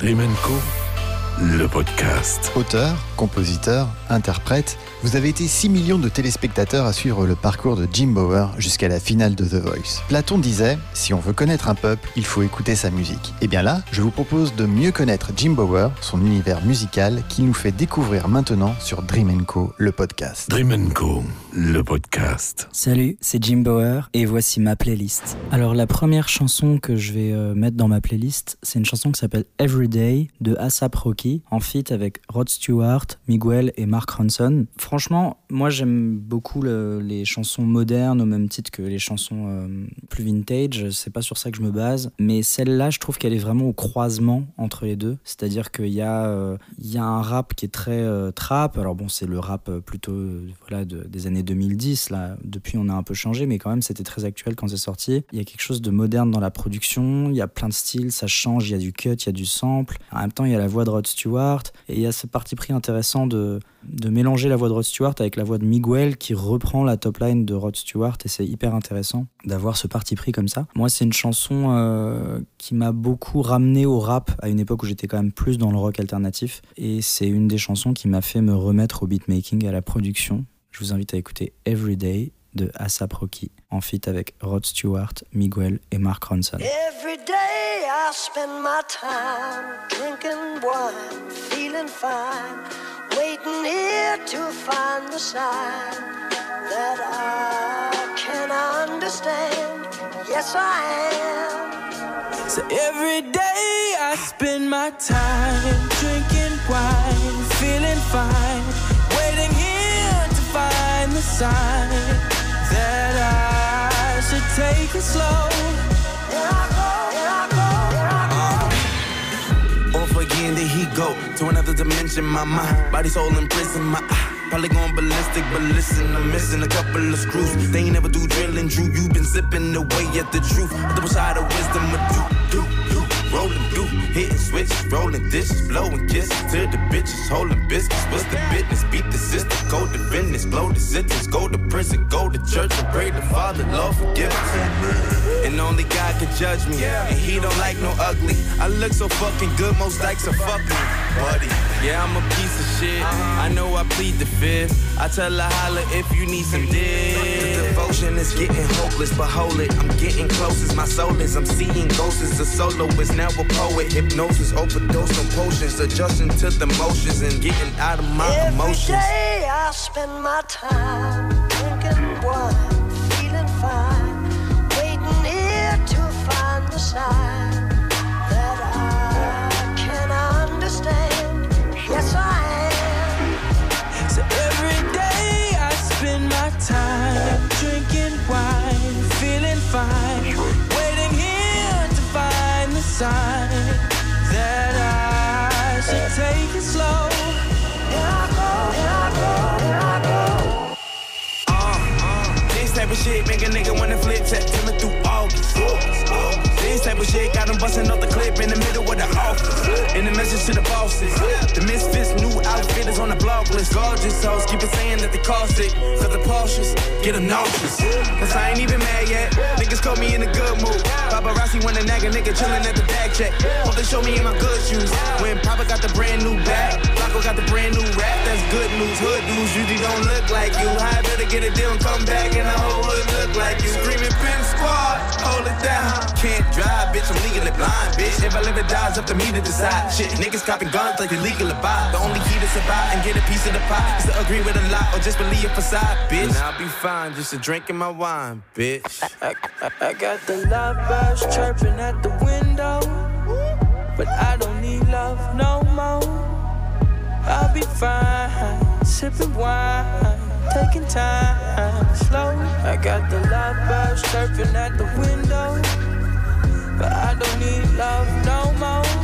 Dream Co, le podcast. Auteur, compositeur, interprète, vous avez été 6 millions de téléspectateurs à suivre le parcours de Jim Bower jusqu'à la finale de The Voice. Platon disait Si on veut connaître un peuple, il faut écouter sa musique. Et bien là, je vous propose de mieux connaître Jim Bower, son univers musical, qu'il nous fait découvrir maintenant sur Dream Co, le podcast. Dream Co, le podcast. Salut, c'est Jim Bower et voici ma playlist. Alors la première chanson que je vais euh, mettre dans ma playlist, c'est une chanson qui s'appelle Everyday de ASAP Rocky, en feat avec Rod Stewart, Miguel et Mark Ronson franchement, moi j'aime beaucoup les chansons modernes au même titre que les chansons euh, plus vintage. C'est pas sur ça que je me base, mais celle-là, je trouve qu'elle est vraiment au croisement entre les deux. C'est-à-dire qu'il y a euh, y a un rap qui est très euh, trap. Alors bon, c'est le rap plutôt voilà des années 2010 là. Depuis, on a un peu changé, mais quand même, c'était très actuel quand c'est sorti. Il y a quelque chose de moderne dans la production. Il y a plein de styles, ça change. Il y a du cut, il y a du sample. En même temps, il y a la voix de Rod Stewart et il y a ce parti pris intéressant de de mélanger la voix de Rod Stewart avec la voix de Miguel qui reprend la top line de Rod Stewart et c'est hyper intéressant d'avoir ce parti pris comme ça. Moi, c'est une chanson euh, qui m'a beaucoup ramené au rap à une époque où j'étais quand même plus dans le rock alternatif et c'est une des chansons qui m'a fait me remettre au beatmaking à la production. Je vous invite à écouter Everyday de ASAP Rocky en feat avec Rod Stewart, Miguel et Mark Ronson. Every day I spend my time drinking wine, feeling fine, waiting here to find the sign that I can understand. Yes, I am. So every day I spend my time drinking wine, feeling fine, waiting here to find the sign take it slow. Off again, there he go to another dimension. My mind, body, soul in prison. My eye, probably going ballistic, but listen, I'm missing a couple of screws. They ain't never do drilling, Drew. You been zipping away at the truth. Double side of wisdom, a do, do. Rolling through, hitting switch, rolling dishes, blowing kisses to the bitches, holding biscuits. What's the business? Beat the system, go to business, blow the sentence, go to prison, go to church and pray the Father, Lord forgive us. And only God can judge me, and He don't like no ugly. I look so fucking good, most likes are fuck me, buddy. Yeah, I'm a piece of shit. Uh-huh. I know I plead the fifth. I tell her holla if you need some dick. The devotion is getting hopeless, but hold it. I'm getting close as my soul is. I'm seeing ghosts as a soloist now a poet. Hypnosis, overdose on potions, adjusting to the motions and getting out of my Every emotions. Every day I spend my time drinking wine, feeling fine, waiting here to find the sign shit make a nigga wanna flip September through shit got them busting off the clip in the middle of the office. In the message to the bosses. The misfits, new outfitters on the block list. Gorgeous hoes keep it saying that they cost it. Cause the Porsches get them nauseous. Cause I ain't even mad yet. Niggas caught me in a good mood. Paparazzi wanna nag a nigga chillin' at the back check. Hope they show me in my good shoes. When Papa got the brand new bag, Flacco got the brand new rap. That's good news. Hood dudes usually don't look like you. I better get a deal and come back and the whole hood look like you. Screaming pin squad, hold it down. Can't drive, bitch. I'm legally blind, bitch. If I live or die, it's up to me to decide. Shit, niggas copping guns like illegal to buy. The only key to survive and get a piece of the pie is to agree with a lot or just believe a facade, bitch. And I'll be fine just to drinking my wine, bitch. I, I, I got the love birds chirping at the window, but I don't need love no more. I'll be fine, sipping wine, taking time slow. I got the love birds chirping at the window, but I don't need love no more.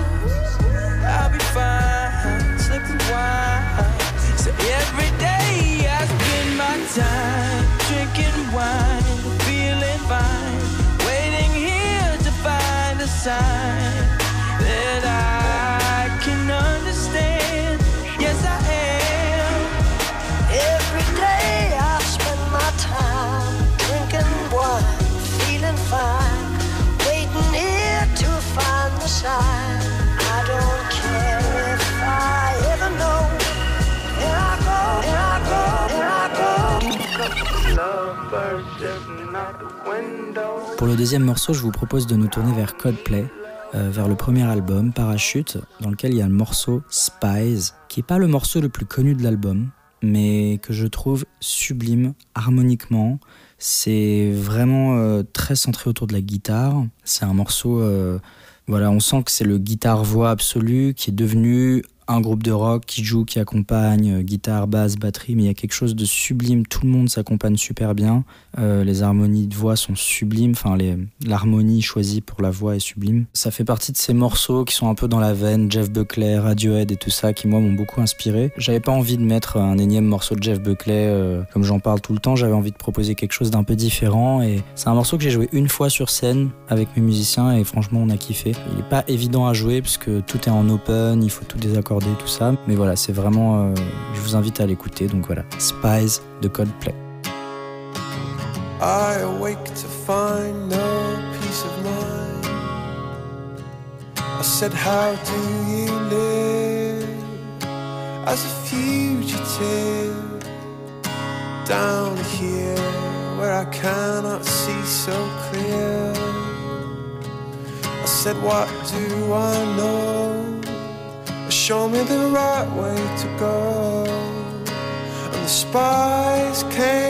I'll be fine, sipping wine. So every day I spend my time drinking wine, feeling fine, waiting here to find a sign Pour le deuxième morceau, je vous propose de nous tourner vers Coldplay, euh, vers le premier album, Parachute, dans lequel il y a le morceau Spies, qui n'est pas le morceau le plus connu de l'album, mais que je trouve sublime harmoniquement. C'est vraiment euh, très centré autour de la guitare. C'est un morceau, euh, voilà, on sent que c'est le guitare-voix absolu qui est devenu un groupe de rock qui joue, qui accompagne, euh, guitare, basse, batterie, mais il y a quelque chose de sublime, tout le monde s'accompagne super bien, euh, les harmonies de voix sont sublimes, enfin l'harmonie choisie pour la voix est sublime. Ça fait partie de ces morceaux qui sont un peu dans la veine, Jeff Buckley, Radiohead et tout ça, qui moi m'ont beaucoup inspiré. J'avais pas envie de mettre un énième morceau de Jeff Buckley, euh, comme j'en parle tout le temps, j'avais envie de proposer quelque chose d'un peu différent, et c'est un morceau que j'ai joué une fois sur scène avec mes musiciens, et franchement on a kiffé. Il est pas évident à jouer, puisque tout est en open, il faut tout désaccorder tout ça. Mais voilà, c'est vraiment. Euh, je vous invite à l'écouter. Donc voilà, Spies de Coldplay. I awake to find no peace of mind. I said, How do you live? As a fugitive down here where I cannot see so clear? I said, What do I know? Show me the right way to go. And the spies came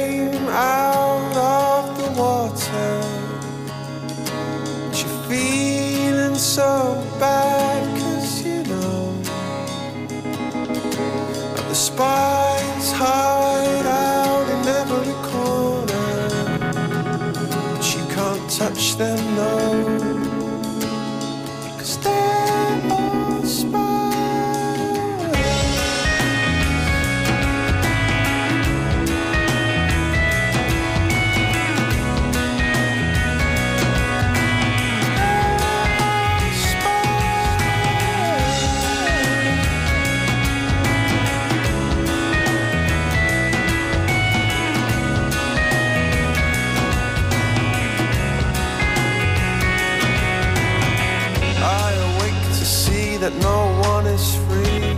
that no one is free.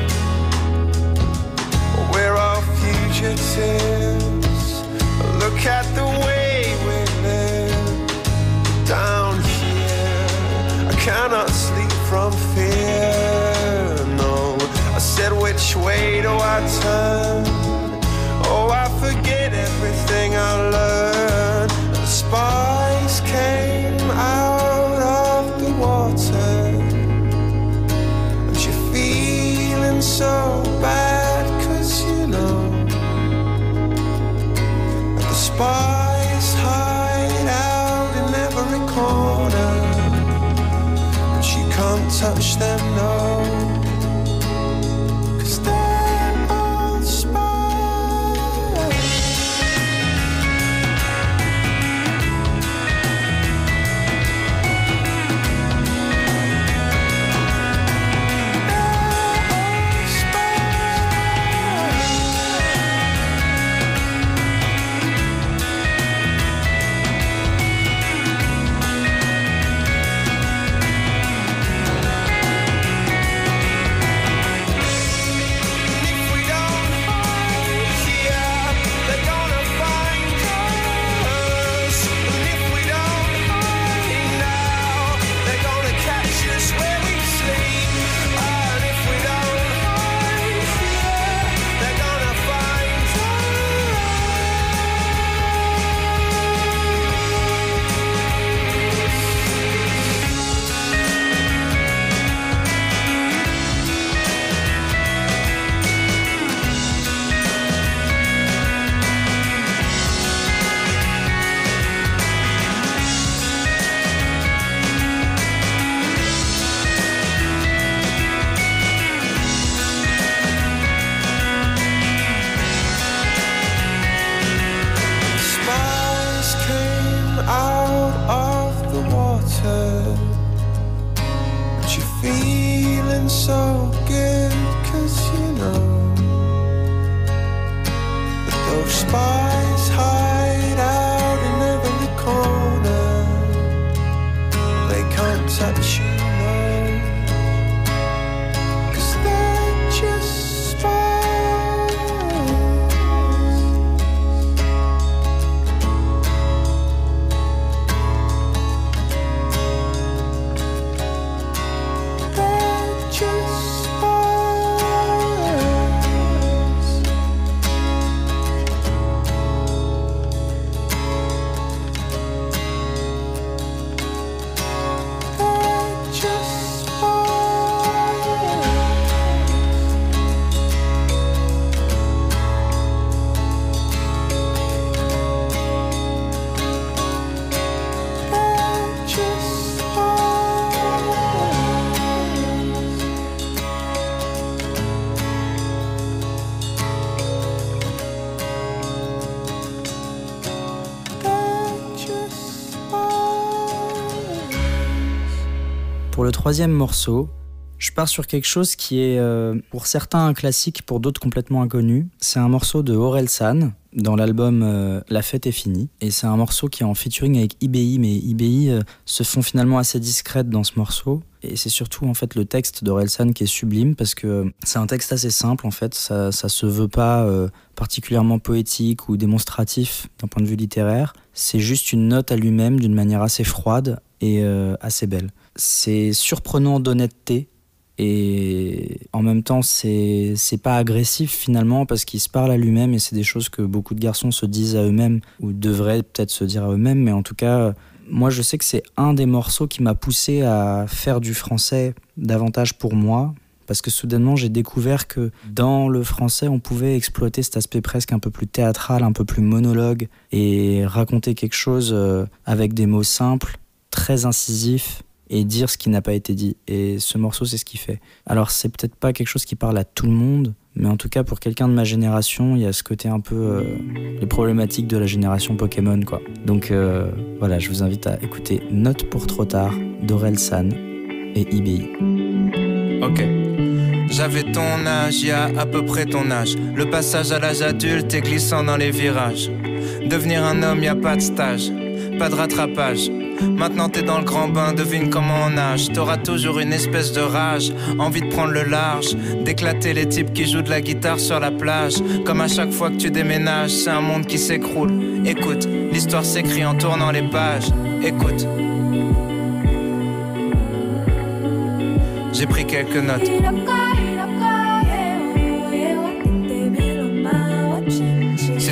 We're all fugitives. Look at the way we live down here. I cannot sleep from fear. No, I said, which way do I turn? Troisième morceau, je pars sur quelque chose qui est euh, pour certains un classique, pour d'autres complètement inconnu. C'est un morceau de Aurel San dans l'album euh, La fête est finie. Et c'est un morceau qui est en featuring avec IBI, mais IBI euh, se font finalement assez discrètes dans ce morceau. Et c'est surtout en fait le texte d'Orelsan qui est sublime parce que c'est un texte assez simple en fait, ça, ça se veut pas particulièrement poétique ou démonstratif d'un point de vue littéraire. C'est juste une note à lui-même d'une manière assez froide et assez belle. C'est surprenant d'honnêteté et en même temps c'est pas agressif finalement parce qu'il se parle à lui-même et c'est des choses que beaucoup de garçons se disent à eux-mêmes ou devraient peut-être se dire à eux-mêmes mais en tout cas moi je sais que c'est un des morceaux qui m'a poussé à faire du français davantage pour moi parce que soudainement j'ai découvert que dans le français on pouvait exploiter cet aspect presque un peu plus théâtral, un peu plus monologue et raconter quelque chose euh, avec des mots simples, très incisifs et dire ce qui n'a pas été dit. Et ce morceau, c'est ce qu'il fait. Alors, c'est peut-être pas quelque chose qui parle à tout le monde, mais en tout cas, pour quelqu'un de ma génération, il y a ce côté un peu. Euh, les problématiques de la génération Pokémon, quoi. Donc, euh, voilà, je vous invite à écouter Note pour trop tard d'Aurel San et IBI. Ok. J'avais ton âge, y a à peu près ton âge. Le passage à l'âge adulte est glissant dans les virages. Devenir un homme, y a pas de stage, pas de rattrapage. Maintenant t'es dans le grand bain, devine comment on nage. T'auras toujours une espèce de rage, envie de prendre le large, d'éclater les types qui jouent de la guitare sur la plage. Comme à chaque fois que tu déménages, c'est un monde qui s'écroule. Écoute, l'histoire s'écrit en tournant les pages. Écoute. J'ai pris quelques notes.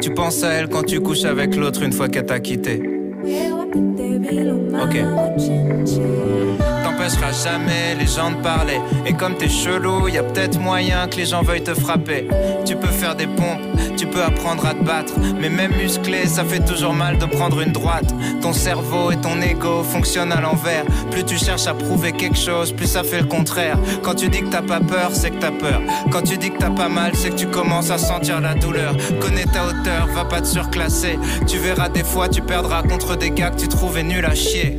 Tu penses à elle quand tu couches avec l'autre une fois qu'elle t'a quitté. Ok. T'empêcheras jamais les gens de parler. Et comme t'es chelou, y a peut-être moyen que les gens veuillent te frapper. Tu peux faire des pompes, tu peux apprendre à te battre. Mais même musclé, ça fait toujours mal de prendre une droite. Ton cerveau et ton ego fonctionnent à l'envers. Plus tu cherches à prouver quelque chose, plus ça fait le contraire. Quand tu dis que t'as pas peur, c'est que t'as peur. Quand tu dis que t'as pas mal, c'est que tu commences à sentir la douleur. Connais ta hauteur, va pas te surclasser. Tu verras des fois, tu perdras contre des gars que tu trouvais nuls à chier.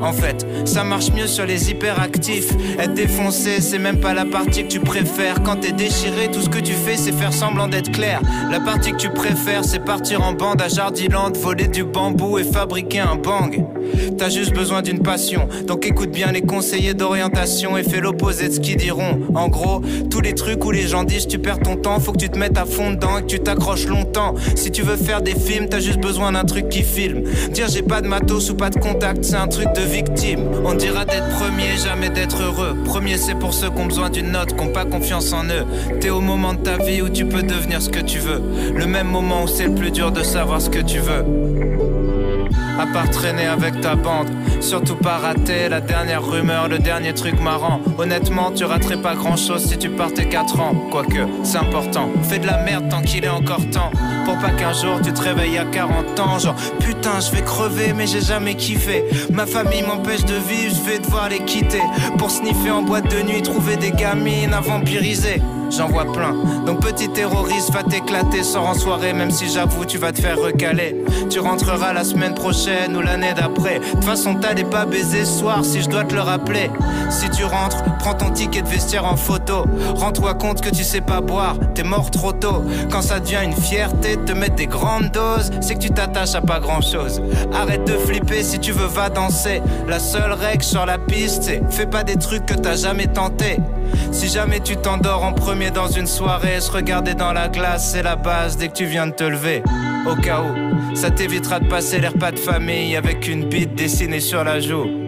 En fait, ça marche mieux sur les hyperactifs. Être défoncé, c'est même pas la partie que tu préfères. Quand t'es déchiré, tout ce que tu fais, c'est faire semblant d'être clair. La partie que tu préfères, c'est partir en bande à Jardiland, voler du bambou et fabriquer un bang. T'as juste besoin d'une passion, donc écoute bien les conseillers d'orientation et fais l'opposé de ce qu'ils diront. En gros, tous les trucs où les gens disent tu perds ton temps, faut que tu te mettes à fond dedans et que tu t'accroches longtemps. Si tu veux faire des films, t'as juste besoin d'un truc qui filme. Dire j'ai pas de matos ou pas de contact, c'est un truc de victime. On dira d'être premier, jamais d'être heureux. Premier, c'est pour ceux qui ont besoin d'une note, qui ont pas confiance en eux. T'es au moment de ta vie où tu peux devenir ce que tu veux. Le même moment où c'est le plus dur de savoir ce que tu veux. À part traîner avec ta bande, surtout pas rater la dernière rumeur, le dernier truc marrant. Honnêtement, tu raterais pas grand chose si tu partais 4 ans. Quoique, c'est important. Fais de la merde tant qu'il est encore temps. Pour pas qu'un jour tu te réveilles à 40 ans. Genre, putain, je vais crever, mais j'ai jamais kiffé. Ma famille m'empêche de vivre, je vais devoir les quitter. Pour sniffer en boîte de nuit, trouver des gamines à vampiriser. J'en vois plein. Donc petit terroriste va t'éclater, sors en soirée, même si j'avoue tu vas te faire recaler. Tu rentreras la semaine prochaine ou l'année d'après. De toute façon t'allais pas baiser ce soir si je dois te le rappeler. Si tu rentres, prends ton ticket de vestiaire en photo. Rends-toi compte que tu sais pas boire, t'es mort trop tôt. Quand ça devient une fierté de te mettre des grandes doses, c'est que tu t'attaches à pas grand chose. Arrête de flipper si tu veux va danser. La seule règle sur la piste, c'est fais pas des trucs que t'as jamais tenté. Si jamais tu t'endors en premier dans une soirée, se regarder dans la glace, c'est la base dès que tu viens de te lever. Au cas où, ça t'évitera de passer les repas de famille avec une bite dessinée sur la joue.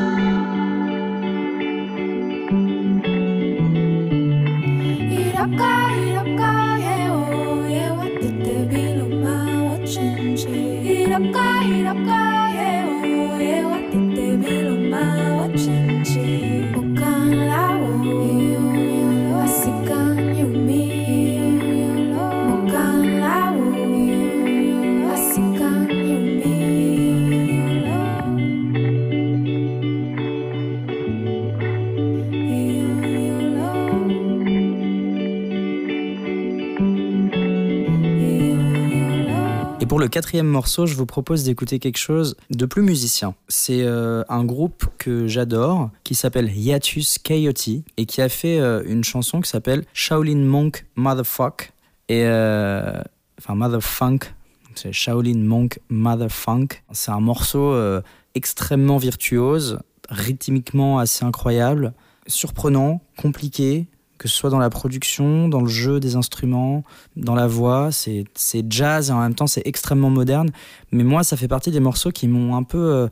Et pour le quatrième morceau, je vous propose d'écouter quelque chose de plus musicien. C'est euh, un groupe que j'adore qui s'appelle Hiatus Coyote et qui a fait euh, une chanson qui s'appelle Shaolin Monk Motherfuck. Et euh, enfin Motherfunk, c'est Shaolin Monk Motherfunk. C'est un morceau euh, extrêmement virtuose, rythmiquement assez incroyable, surprenant, compliqué, que ce soit dans la production, dans le jeu des instruments, dans la voix, c'est jazz et en même temps c'est extrêmement moderne. Mais moi, ça fait partie des morceaux qui m'ont un peu euh,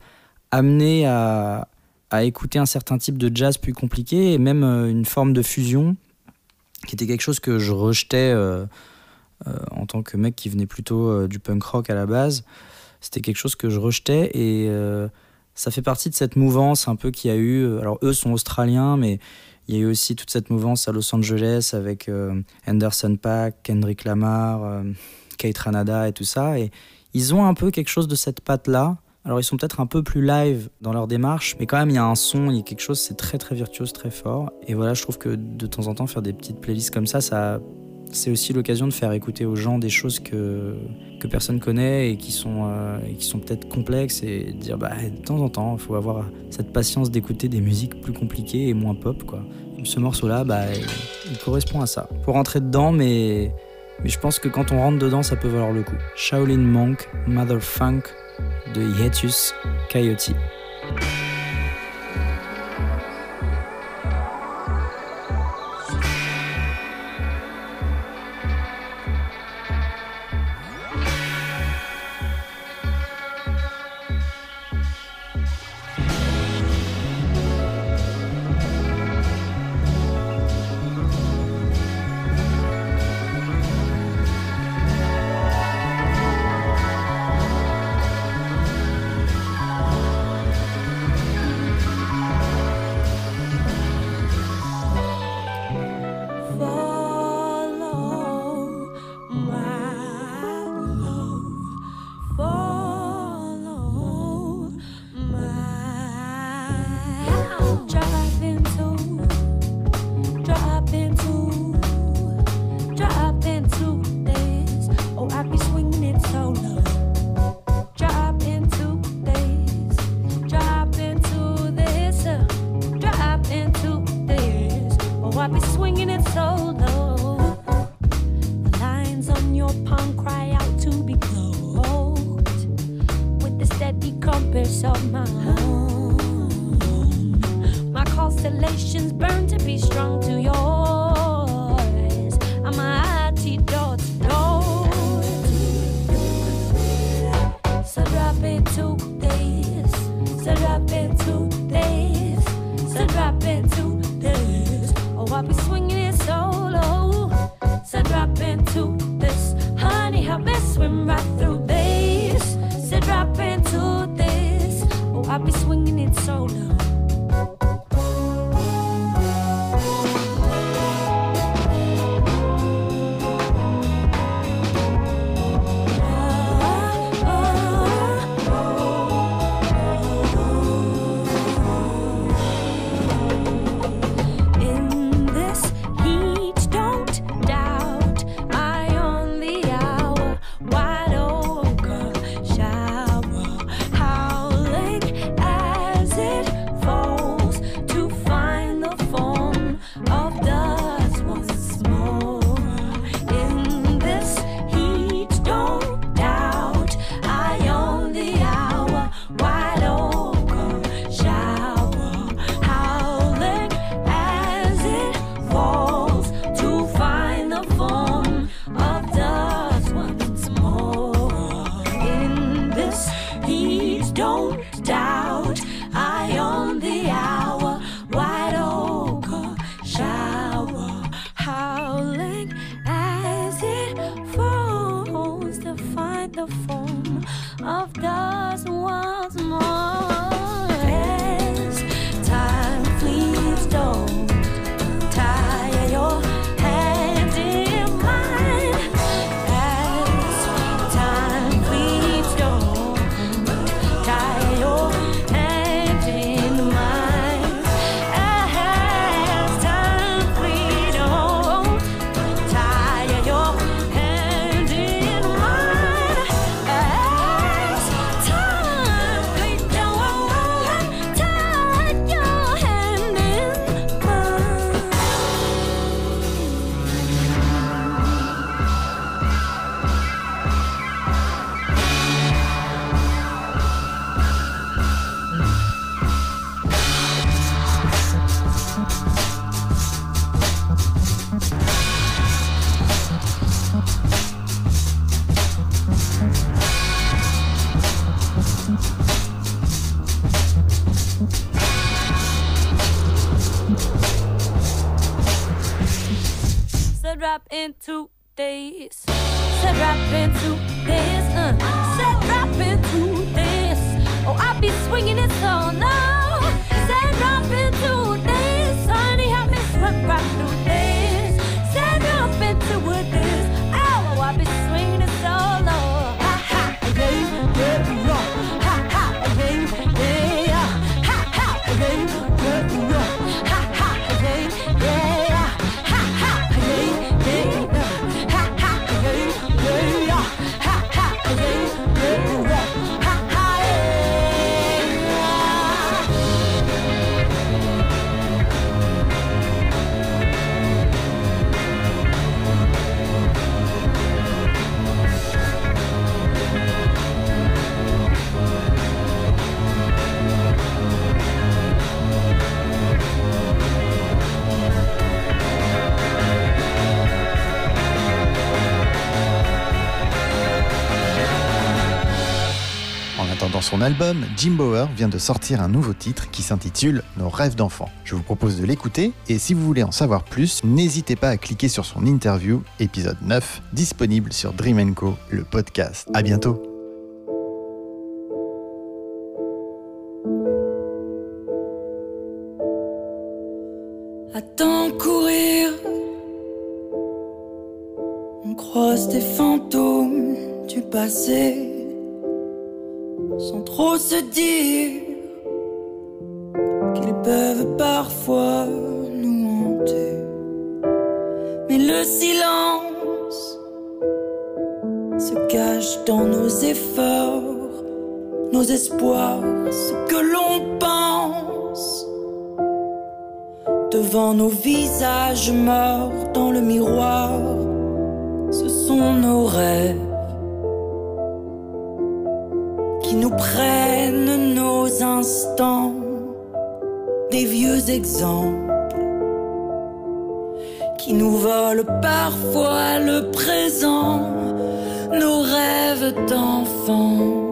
amené à, à écouter un certain type de jazz plus compliqué et même euh, une forme de fusion qui était quelque chose que je rejetais euh, en tant que mec qui venait plutôt du punk rock à la base. C'était quelque chose que je rejetais et ça fait partie de cette mouvance un peu qu'il y a eu. Alors eux sont australiens, mais il y a eu aussi toute cette mouvance à Los Angeles avec euh, Anderson Paak, Kendrick Lamar, euh, Kate Ranada et tout ça. Et ils ont un peu quelque chose de cette patte-là. Alors ils sont peut-être un peu plus live dans leur démarche, mais quand même il y a un son, il y a quelque chose, c'est très très virtuose, très fort. Et voilà, je trouve que de temps en temps faire des petites playlists comme ça, ça, c'est aussi l'occasion de faire écouter aux gens des choses que, que personne connaît et qui sont, euh, sont peut-être complexes et dire bah, de temps en temps, il faut avoir cette patience d'écouter des musiques plus compliquées et moins pop. Quoi. Ce morceau-là, bah, il, correspond à ça. Pour rentrer dedans, mais, mais je pense que quand on rentre dedans, ça peut valoir le coup. Shaolin Monk, Mother Funk de Hiatus Coyote. With the compass of my own. My constellations burn to be strong to yours. I'm a antidote to those. So drop into this. So drop into this. I'll be swinging it solo. drop in two days. Said drop in two days. Uh. Said drop in two days. Oh, I be swinging it so now. Said drop in two son album, Jim Bower vient de sortir un nouveau titre qui s'intitule Nos rêves d'enfants. Je vous propose de l'écouter et si vous voulez en savoir plus, n'hésitez pas à cliquer sur son interview, épisode 9, disponible sur Dream Co, le podcast. À bientôt. Sans trop se dire qu'ils peuvent parfois nous hanter. Mais le silence se cache dans nos efforts, nos espoirs, ce que l'on pense. Devant nos visages morts dans le miroir, ce sont nos rêves qui nous prennent nos instants, des vieux exemples, qui nous volent parfois le présent, nos rêves d'enfants.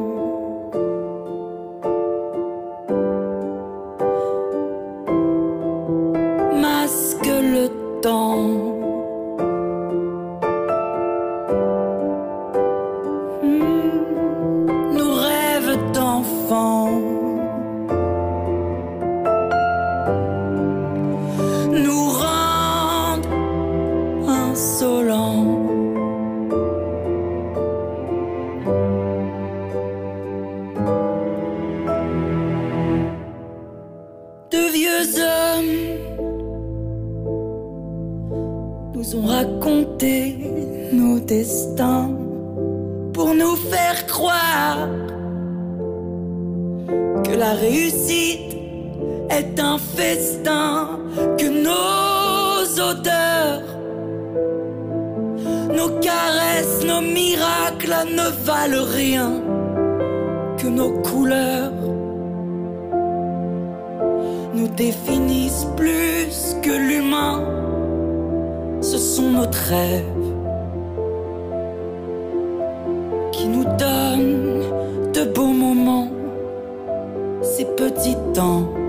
Ces petits temps